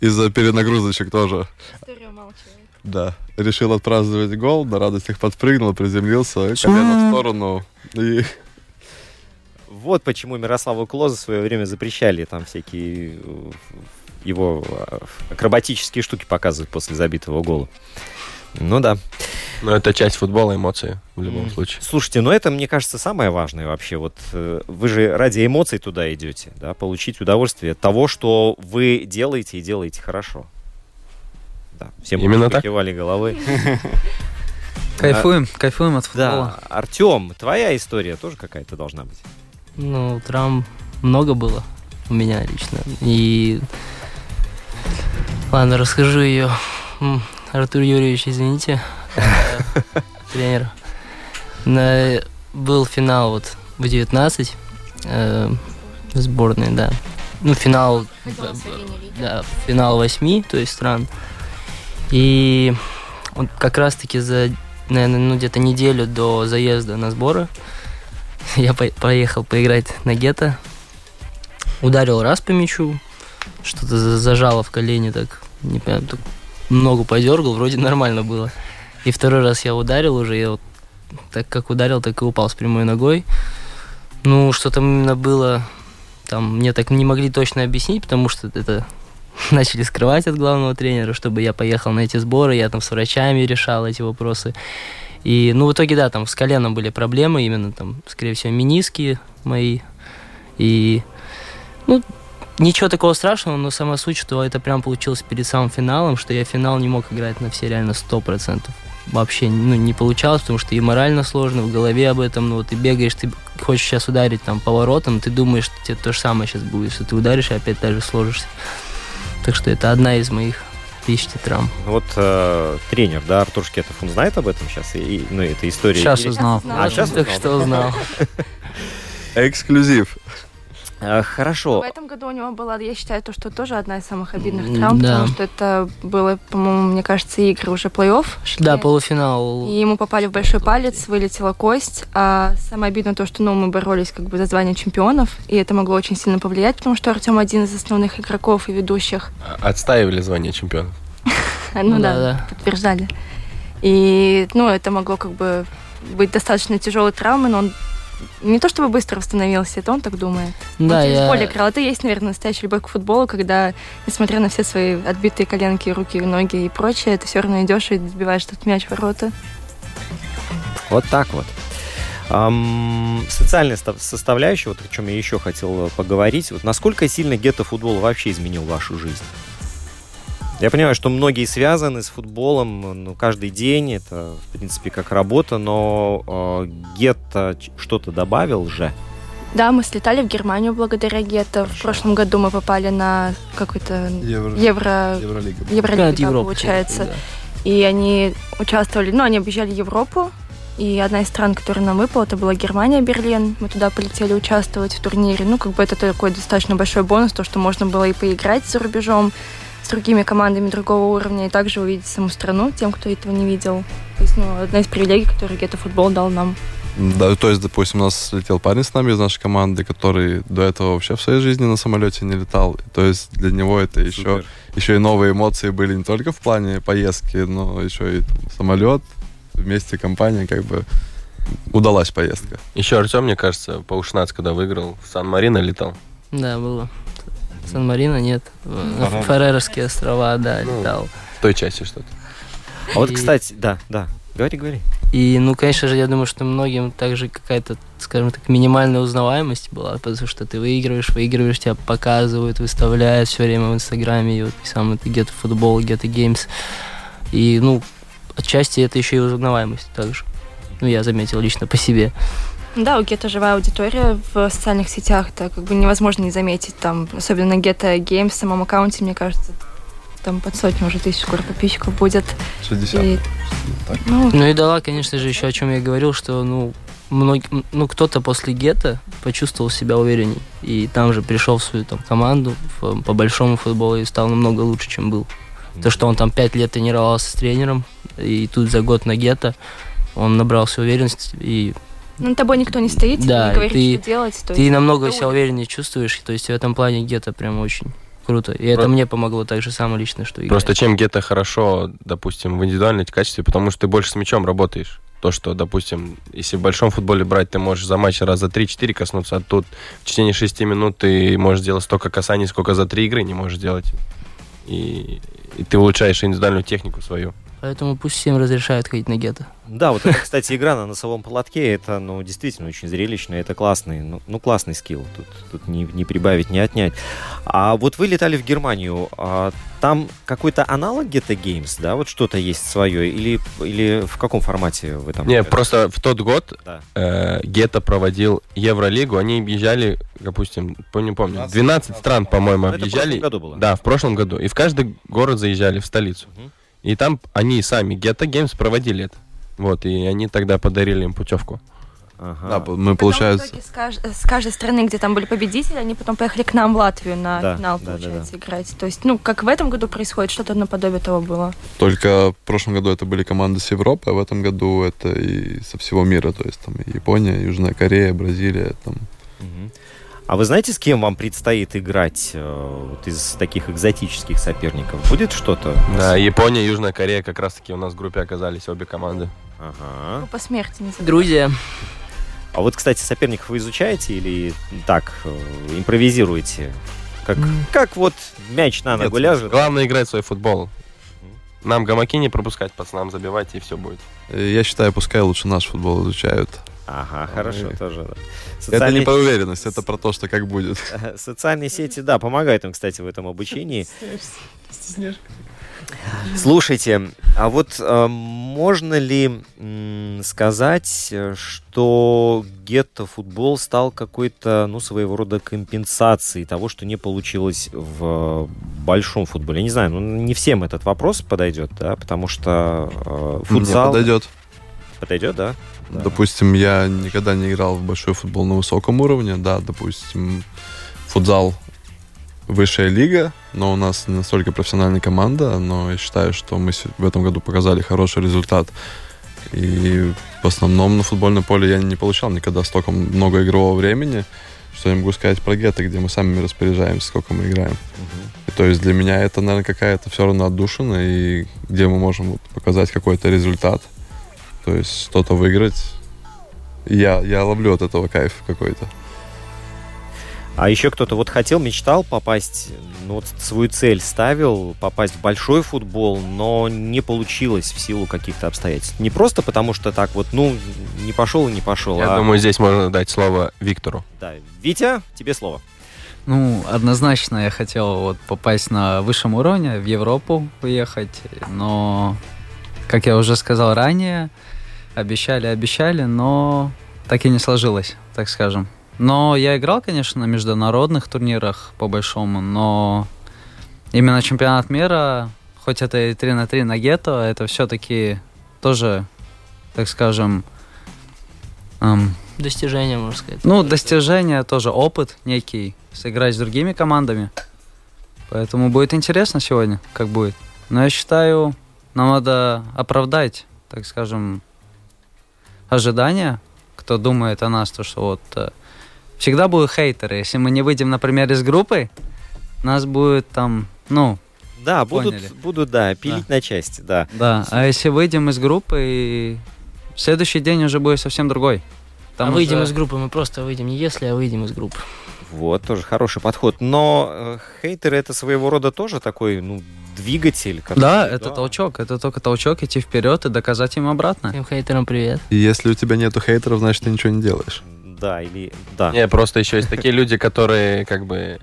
из-за перенагрузочек тоже. История. Да. Решил отпраздновать гол, на радостях подпрыгнул, приземлился, колено в сторону. И Вот почему Мирославу Клоза в свое время запрещали там всякие э, его э, акробатические штуки показывать после забитого гола. Ну да. Но это часть футбола, эмоции в любом случае. Слушайте, ну это, мне кажется, самое важное вообще. Вот э, вы же ради эмоций туда идете, да, получить удовольствие от того, что вы делаете и делаете хорошо. Да, все Именно так. кивали головой. (laughs) Кайфуем, кайфуем от футбола. Да, Артем, твоя история тоже какая-то должна быть. Ну, травм много было у меня лично. И... Ладно, расскажу ее. Артур Юрьевич, извините, (laughs) тренер. На- Был финал вот в 19 э, сборной, да. Ну, финал, да, финал восьми, то есть стран. И вот как раз-таки за, наверное, ну, где-то неделю до заезда на сборы (laughs) я по- поехал поиграть на гетто. Ударил раз по мячу, что-то за- зажало в колени так, не понимаю, так ногу подергал, вроде нормально было. И второй раз я ударил уже, я вот так как ударил, так и упал с прямой ногой. Ну, что там именно было, там мне так не могли точно объяснить, потому что это (laughs) начали скрывать от главного тренера, чтобы я поехал на эти сборы, я там с врачами решал эти вопросы. И, ну, в итоге, да, там с коленом были проблемы, именно там, скорее всего, миниски мои. И, ну, ничего такого страшного, но сама суть, что это прям получилось перед самым финалом, что я финал не мог играть на все реально 100%. Вообще, ну, не получалось, потому что и морально сложно, в голове об этом, ну, вот ты бегаешь, ты хочешь сейчас ударить там поворотом, ты думаешь, что тебе то же самое сейчас будет, что ты ударишь и опять даже сложишься. Так что это одна из моих тысячи травм. Ну Вот э, тренер, да, Артур Шкетов, он знает об этом сейчас? И, и, ну, эта история. Сейчас узнал. А, сейчас Так узнал, что узнал. (laughs) Эксклюзив. Э, Хорошо. В этом году у него была, я считаю, то, что тоже одна из самых обидных травм, да. потому что это было, по-моему, мне кажется, игры уже плей-офф шли. Да, полуфинал. И ему попали в большой палец, вылетела кость. А самое обидное то, что ну, мы боролись как бы за звание чемпионов, и это могло очень сильно повлиять, потому что Артем один из основных игроков и ведущих. Отстаивали звание чемпионов. (laughs) Ну, да. подтверждали. И, ну, это могло как бы быть достаточно тяжелой травмой, но он не то чтобы быстро восстановился, это он так думает. Да, он через я... боль играл. Это есть, наверное, настоящая любовь к футболу, когда, несмотря на все свои отбитые коленки, руки, ноги и прочее, ты все равно идешь и забиваешь этот мяч в ворота. Вот так вот. Ам, социальная ста- составляющая, вот о чем я еще хотел э, поговорить. Вот насколько сильно гетто-футбол вообще изменил вашу жизнь? Я понимаю, что многие связаны с футболом ну, каждый день, это, в принципе, как работа, но э, гетто что-то добавил же. Да, мы слетали в Германию благодаря Гетто. В Хорошо. прошлом году мы попали на какой-то Евро... Евро... Евролига. Евролигу, Чемпионат да, Европы, получается. да. И они участвовали, ну, они объезжали Европу. И одна из стран, которая нам выпала, это была Германия, Берлин. Мы туда полетели участвовать в турнире. Ну, как бы это такой достаточно большой бонус, то, что можно было и поиграть за рубежом другими командами другого уровня, и также увидеть саму страну тем, кто этого не видел. То есть, ну, одна из привилегий, которую Гетто футбол дал нам. Да, то есть, допустим, у нас летел парень с нами из нашей команды, который до этого вообще в своей жизни на самолете не летал. То есть для него это еще, Супер. еще и новые эмоции были не только в плане поездки, но еще и там, самолет, вместе компания, как бы удалась поездка. Еще Артем, мне кажется, по U16, когда выиграл, в Сан-Марино летал. Да, было. Сан-Марино нет. Фарерские острова, да, Ну, летал. В той части что-то. А вот, кстати, да, да, говори, говори. И, ну, конечно же, я думаю, что многим также какая-то, скажем так, минимальная узнаваемость была, потому что ты выигрываешь, выигрываешь, тебя показывают, выставляют все время в Инстаграме, и вот сам это Get Football, Get Games. И, ну, отчасти это еще и узнаваемость также. Ну, я заметил лично по себе. Да, у Гетто живая аудитория в социальных сетях, это как бы невозможно не заметить, там, особенно на Гетто Games в самом аккаунте, мне кажется, там под сотню уже тысяч скоро подписчиков будет. 60. И, Так. ну, Ну и дала, конечно же, еще о чем я говорил, что, ну, многие, ну, кто-то после гетто почувствовал себя уверенней. И там же пришел в свою там, команду в- по большому футболу и стал намного лучше, чем был. То, что он там пять лет тренировался с тренером, и тут за год на гетто он набрался уверенности, и ну, тобой никто не стоит, Да, не говорит, ты- что делать. то ты есть намного это себя увереннее чувствуешь. То есть в этом плане гетто прям очень круто. И это Про- мне помогло так же самое лично, что играть. Просто чем где-то хорошо, допустим, в индивидуальном качестве, потому что ты больше с мячом работаешь. То, что, допустим, если в большом футболе брать, ты можешь за матч раза 3-4 коснуться, а тут в течение 6 минут ты можешь делать столько касаний, сколько за 3 игры не можешь делать. И, и ты улучшаешь индивидуальную технику свою. Поэтому пусть всем разрешают ходить на гетто. Да, вот это, кстати, игра на носовом платке, это, ну, действительно очень зрелищно, это классный, ну, ну, классный скилл, тут, тут не, не прибавить, не отнять. А вот вы летали в Германию, а там какой-то аналог Geta Games, да, вот что-то есть свое, или, или в каком формате вы там? Не, просто в тот год Да. э, Гетто проводил Евролигу, они объезжали, допустим, по- не помню, 12 стран, по-моему, Ну, это в объезжали. прошлом году было. Да, в прошлом году. И в каждый город заезжали, в столицу. Мгм. И там они сами, Geta Games, проводили это. Вот, и они тогда подарили им путевку. Ага. Да, мы, Потом получается, в итоге с, каж- с каждой страны, где там были победители, они потом поехали к нам в Латвию на Да, финал, да, да, получается, играть. То есть, ну, как в этом году происходит, что-то наподобие того было. только в прошлом году это были команды с Европы, а в этом году это и со всего мира. То есть там и Япония, Южная Корея, Бразилия. Там. Мгм. А вы знаете, с кем вам предстоит играть э, вот из таких экзотических соперников? Будет что-то? Да, Япония, Южная Корея как раз-таки у нас в группе оказались обе команды. Ага. Ну, по смерти не. Грузия. А вот, кстати, соперников вы изучаете или так э, импровизируете? Как, как вот мяч на ногу Нет, ляжет? Главное играть в свой футбол. Нам гамаки не пропускать, пацанам забивать, и все будет. Э, Я считаю, пускай лучше наш футбол изучают. Ага, хорошо, Ой. тоже. да. Это Социальные, не про уверенность, это про то, что как будет. (laughs) социальные сети, да, помогают им, кстати, в этом обучении. Слушайте, а вот э, можно ли м, сказать, что гетто-футбол стал какой-то, ну, своего рода компенсацией того, что не получилось в большом футболе? Я не знаю, ну, не всем этот вопрос подойдет, да, потому что э, футзал... Мне подойдет. Подойдет, да? Да. Допустим, я никогда не играл в большой футбол на высоком уровне. Да, допустим, футзал высшая лига, но у нас не настолько профессиональная команда, но я считаю, что мы в этом году показали хороший результат. И в основном на футбольном поле я не получал никогда столько много игрового времени, что я могу сказать про гетто, где мы сами распоряжаемся, сколько мы играем. И то есть для меня это, наверное, какая-то все равно отдушина, и где мы можем вот показать какой-то результат, то есть что-то выиграть. Я, я ловлю от этого кайф какой-то. А еще кто-то вот хотел, мечтал попасть, ну вот свою цель ставил, попасть в большой футбол, но не получилось в силу каких-то обстоятельств. Не просто потому, что так вот, ну, не пошел и не пошел. Я а... думаю, здесь можно дать слово Виктору. Да. Витя, тебе слово. Ну, однозначно я хотел вот попасть на высшем уровне, в Европу уехать, но, как я уже сказал ранее, обещали, обещали, но так и не сложилось, так скажем. Но я играл, конечно, на международных турнирах по большому, но именно чемпионат мира, хоть это и 3 на 3 на гетто, это все-таки тоже, так скажем, эм, Достижение, можно сказать. ну, достижение тоже опыт некий, сыграть с другими командами. Поэтому будет интересно сегодня, как будет. Но я считаю, нам надо оправдать, так скажем, ожидания, кто думает о нас, то что вот э, всегда будут хейтеры. Если мы не выйдем, например, из группы, нас будет там, ну, Да, будут, Поняли. будут, да, пилить на части, да. да. А если выйдем из группы, и следующий день уже будет совсем другой. а Там выйдем уже- из группы, мы просто выйдем не если, а выйдем из группы. Вот, тоже хороший подход. Но э, хейтеры это своего рода тоже такой, ну, двигатель. который- Да, это толчок, это только толчок идти вперед и доказать им обратно. Всем хейтерам привет. И если у тебя нету хейтеров, значит ты ничего не делаешь. Да, или... Да. Не, просто еще есть такие люди, которые как бы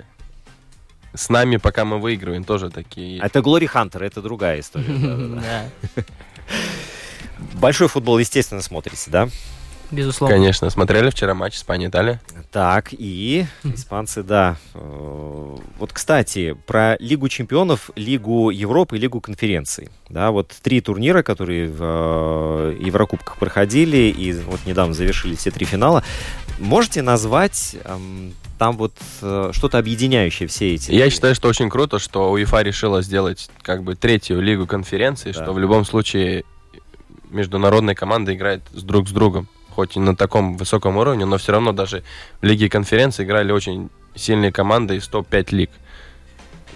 с нами, пока мы выигрываем, тоже такие. Это Глори Хантер, это другая история. (laughs) Да, Большой футбол, естественно, смотрите, да? Безусловно. Конечно, смотрели вчера матч Испания-Италия? Так, и испанцы, да. Э, Вот, кстати, про Лигу чемпионов, Лигу Европы и Лигу конференций. Да, вот три турнира, которые в э, Еврокубках проходили, и вот недавно завершили все три финала. Можете назвать эм, там вот э, что-то объединяющее все эти? Я считаю, что очень круто, что УЕФА решила сделать как бы третью лигу конференции, Да. что в любом случае международная команда играет с друг с другом. Хоть и на таком высоком уровне, но все равно даже в лиге конференции играли очень сильные команды из топ-5 лиг.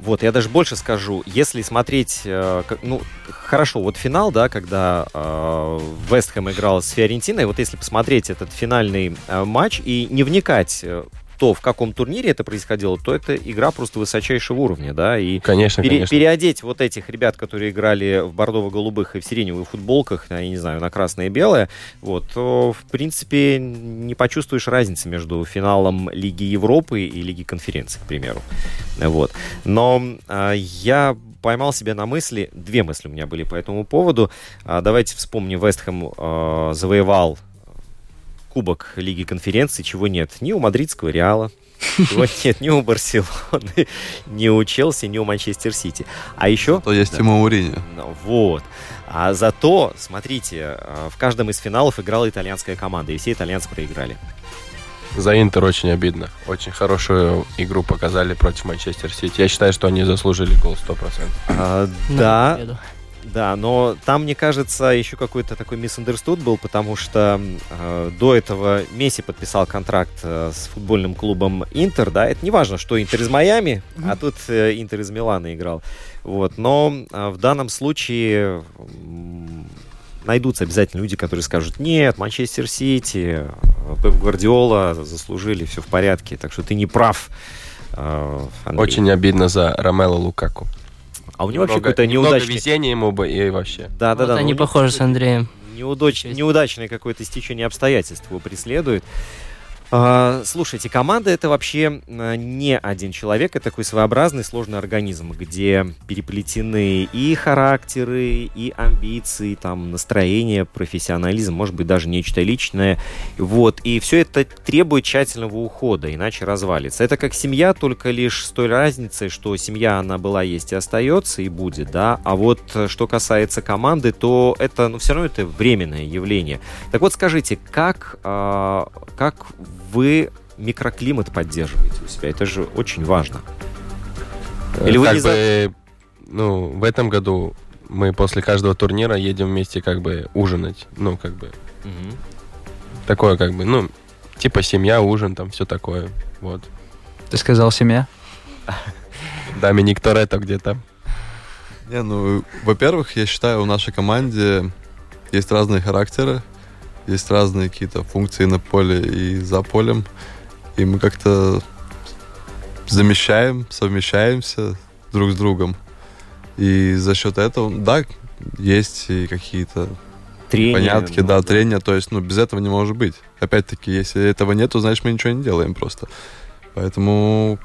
Вот, я даже больше скажу, если смотреть, э, ну, хорошо, вот финал, да, когда э, Вест Хэм играл с Фиорентиной, вот если посмотреть этот финальный э, матч и не вникать э, в каком турнире это происходило, то это игра просто высочайшего уровня, да, и Конечно, пере- конечно. переодеть вот этих ребят, которые играли в бордово-голубых и в сиреневых футболках, я не знаю, на красное и белое, вот, то, в принципе, не почувствуешь разницы между финалом Лиги Европы и Лиги конференций, к примеру. Вот. Но а, я поймал себя на мысли, две мысли у меня были по этому поводу. А, давайте вспомним, Вестхэм а, завоевал Кубок Лиги конференций, чего нет ни у мадридского Реала, чего (laughs) нет ни у Барселоны, ни у Челси, ни у Манчестер Сити. А еще... То есть Тима Мourinho. Ну, Вот. А зато, смотрите, а, в каждом из финалов играла итальянская команда, и все итальянцы проиграли. За Интер очень обидно. Очень хорошую игру показали против Манчестер Сити. Я считаю, что они заслужили гол 100%. А, да. Да, но там, мне кажется, еще какой-то такой misunderstood был, потому что э, до этого Месси подписал контракт э, с футбольным клубом Интер, да, это не важно, что Интер из Майами, а тут э, Интер из Милана играл, вот, но э, в данном случае м, найдутся обязательно люди, которые скажут, нет, Манчестер Сити, э, Пеп Гвардиола заслужили, все в порядке, так что ты не прав, э, Андрей. Очень обидно за Ромело Лукаку. А у него вообще какой-то немного неудачный... везения ему бы и вообще. Да, да, Вот да. они ну, похожи с Андреем. Неудач... Неудачное какое-то стечение обстоятельств его преследует. А, слушайте, команда это вообще а, не один человек, это такой своеобразный сложный организм, где переплетены и характеры, и амбиции, там настроение, профессионализм, может быть даже нечто личное. Вот. И все это требует тщательного ухода, иначе развалится. Это как семья, только лишь с той разницей, что семья, она была, есть и остается, и будет, да. А вот э, что касается команды, то это, ну, все равно это временное явление. Так вот, скажите, как, а, как вы микроклимат поддерживаете у себя? Это же очень важно. Или вы как не за- бы, ну, в этом году мы после каждого турнира едем вместе как бы ужинать. Ну, как бы, Мгм. такое как бы, ну, типа семья, ужин, там все такое. Вот. Ты сказал семья? Доминик Торетто где-то. Не, ну, во-первых, я считаю, в нашей команде есть разные характеры, есть разные какие-то функции на поле и за полем, и мы как-то замещаем, совмещаемся друг с другом. И за счет этого, да, есть и какие-то Трение, понятки, ну, да, трения, то есть, ну, без этого не может быть. Опять-таки, если этого нету, значит, мы ничего не делаем просто. Поэтому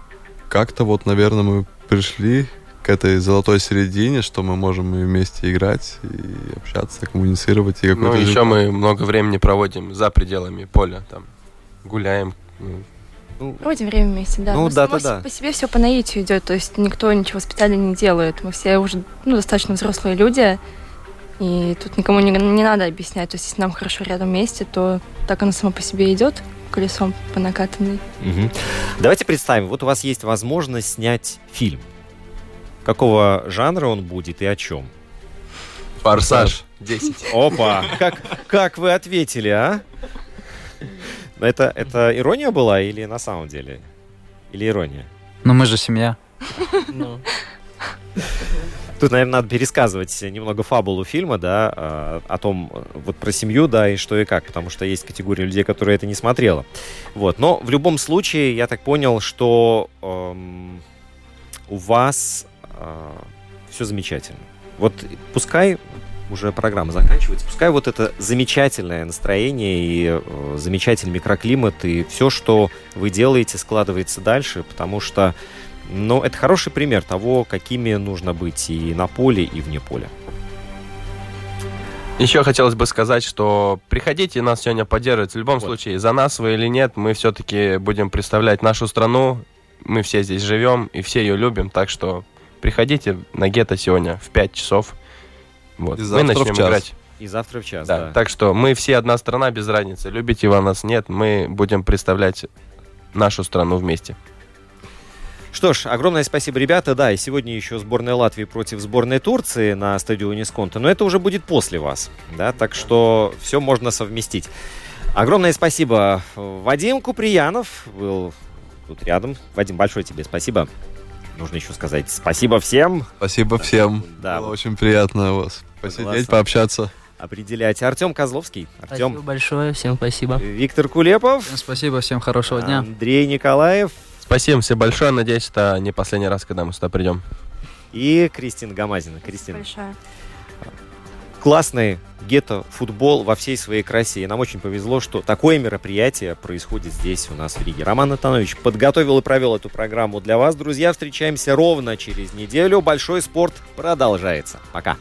как-то вот, наверное, мы пришли к этой золотой середине, что мы можем и вместе играть, и общаться, коммуницировать. И Ну, еще результат. мы много времени проводим за пределами поля, там, гуляем. ну, Проводим время вместе, да. Ну, Но само да-да-да. по себе все по наитию идет, то есть никто ничего специально не делает. Мы все уже ну, достаточно взрослые люди, и тут никому не, не надо объяснять. То есть если нам хорошо рядом вместе, то так оно само по себе идет колесом по накатанной. Мгм. Давайте представим, вот у вас есть возможность снять фильм. Какого жанра он будет и о чем? Форсаж 10. Опа! Как, как вы ответили, а? Это, это ирония была или на самом деле? Или ирония? Но мы же семья. Ну, Тут, наверное, надо пересказывать немного фабулу фильма, да, а, о том, вот про семью, да, и что и как, потому что есть категория людей, которые это не смотрела. Вот, но в любом случае, я так понял, что эм, у вас все замечательно. Вот пускай уже программа заканчивается, пускай вот это замечательное настроение и э, замечательный микроклимат и все, что вы делаете, складывается дальше, потому что но это хороший пример того, какими нужно быть и на поле, и вне поля. Еще хотелось бы сказать, что приходите нас сегодня поддерживать. В любом Вот. случае, за нас вы или нет, мы все-таки будем представлять нашу страну. Мы все здесь живем и все ее любим. Так что приходите на гетто сегодня в 5 часов. Вот. И Мы завтра в начнем час. играть. И завтра в час, Да. да. Так что мы все одна страна без разницы. Любите вы нас, нет. Мы будем представлять нашу страну вместе. Что ж, огромное спасибо, ребята. Да, и сегодня еще сборная Латвии против сборной Турции на стадионе Сконта. Но это уже будет после вас. Да, так что все можно совместить. Огромное спасибо. Вадим Куприянов был тут рядом. Вадим, большое тебе спасибо. Нужно еще сказать спасибо всем. Спасибо всем. Да. Было очень приятно у вас посидеть, пообщаться. Определять. Артем Козловский. Спасибо Артем. большое, всем спасибо. Виктор Кулепов. Всем спасибо, всем хорошего дня. Андрей Николаев. Спасибо всем большое. Надеюсь, это не последний раз, когда мы сюда придем. И Кристина Гамазина. Кристина. Большое. Классный гетто-футбол во всей своей красе. И нам очень повезло, что такое мероприятие происходит здесь у нас в Риге. Роман Антонович подготовил и провел эту программу для вас. Друзья, встречаемся ровно через неделю. Большой спорт продолжается. Пока.